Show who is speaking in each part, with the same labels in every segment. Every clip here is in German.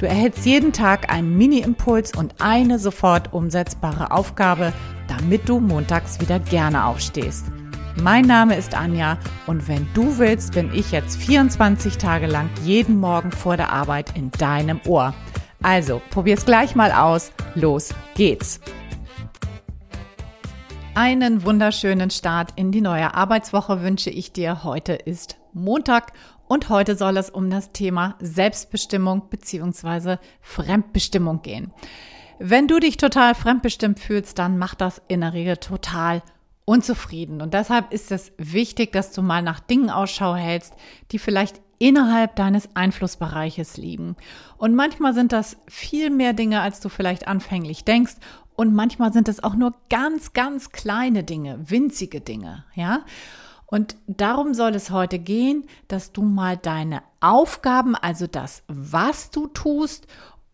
Speaker 1: Du erhältst jeden Tag einen Mini-Impuls und eine sofort umsetzbare Aufgabe, damit du montags wieder gerne aufstehst. Mein Name ist Anja und wenn du willst, bin ich jetzt 24 Tage lang jeden Morgen vor der Arbeit in deinem Ohr. Also, probier's gleich mal aus. Los geht's. Einen wunderschönen Start in die neue Arbeitswoche wünsche ich dir. Heute ist Montag und heute soll es um das Thema Selbstbestimmung bzw. Fremdbestimmung gehen. Wenn du dich total fremdbestimmt fühlst, dann macht das in der Regel total unzufrieden. Und deshalb ist es wichtig, dass du mal nach Dingen Ausschau hältst, die vielleicht innerhalb deines Einflussbereiches liegen. Und manchmal sind das viel mehr Dinge, als du vielleicht anfänglich denkst. Und manchmal sind es auch nur ganz, ganz kleine Dinge, winzige Dinge, ja. Und darum soll es heute gehen, dass du mal deine Aufgaben, also das, was du tust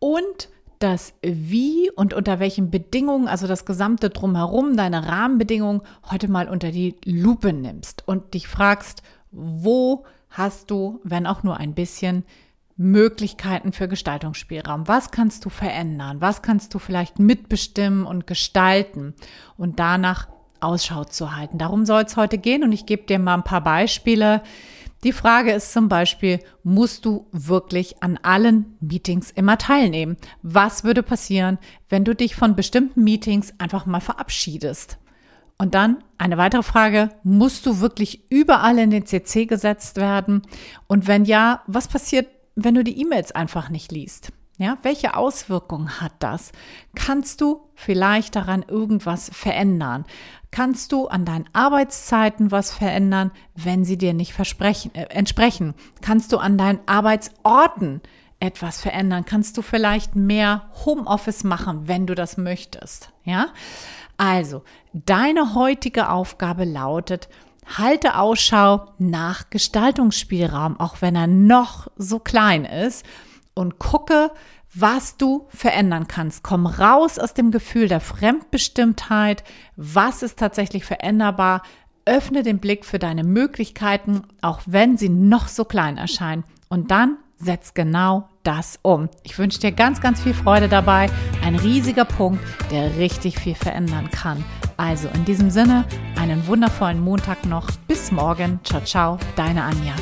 Speaker 1: und das Wie und unter welchen Bedingungen, also das gesamte Drumherum, deine Rahmenbedingungen, heute mal unter die Lupe nimmst und dich fragst, wo hast du, wenn auch nur ein bisschen, Möglichkeiten für Gestaltungsspielraum. Was kannst du verändern? Was kannst du vielleicht mitbestimmen und gestalten? Und danach Ausschau zu halten. Darum soll es heute gehen und ich gebe dir mal ein paar Beispiele. Die Frage ist zum Beispiel, musst du wirklich an allen Meetings immer teilnehmen? Was würde passieren, wenn du dich von bestimmten Meetings einfach mal verabschiedest? Und dann eine weitere Frage, musst du wirklich überall in den CC gesetzt werden? Und wenn ja, was passiert, wenn du die E-Mails einfach nicht liest? Ja, welche Auswirkungen hat das? Kannst du vielleicht daran irgendwas verändern? Kannst du an deinen Arbeitszeiten was verändern, wenn sie dir nicht äh, entsprechen? Kannst du an deinen Arbeitsorten etwas verändern? Kannst du vielleicht mehr Homeoffice machen, wenn du das möchtest? Ja? Also, deine heutige Aufgabe lautet, halte Ausschau nach Gestaltungsspielraum, auch wenn er noch so klein ist und gucke, was du verändern kannst. Komm raus aus dem Gefühl der Fremdbestimmtheit. Was ist tatsächlich veränderbar? Öffne den Blick für deine Möglichkeiten, auch wenn sie noch so klein erscheinen. Und dann setz genau das um. Ich wünsche dir ganz, ganz viel Freude dabei. Ein riesiger Punkt, der richtig viel verändern kann. Also in diesem Sinne, einen wundervollen Montag noch. Bis morgen. Ciao, ciao. Deine Anja.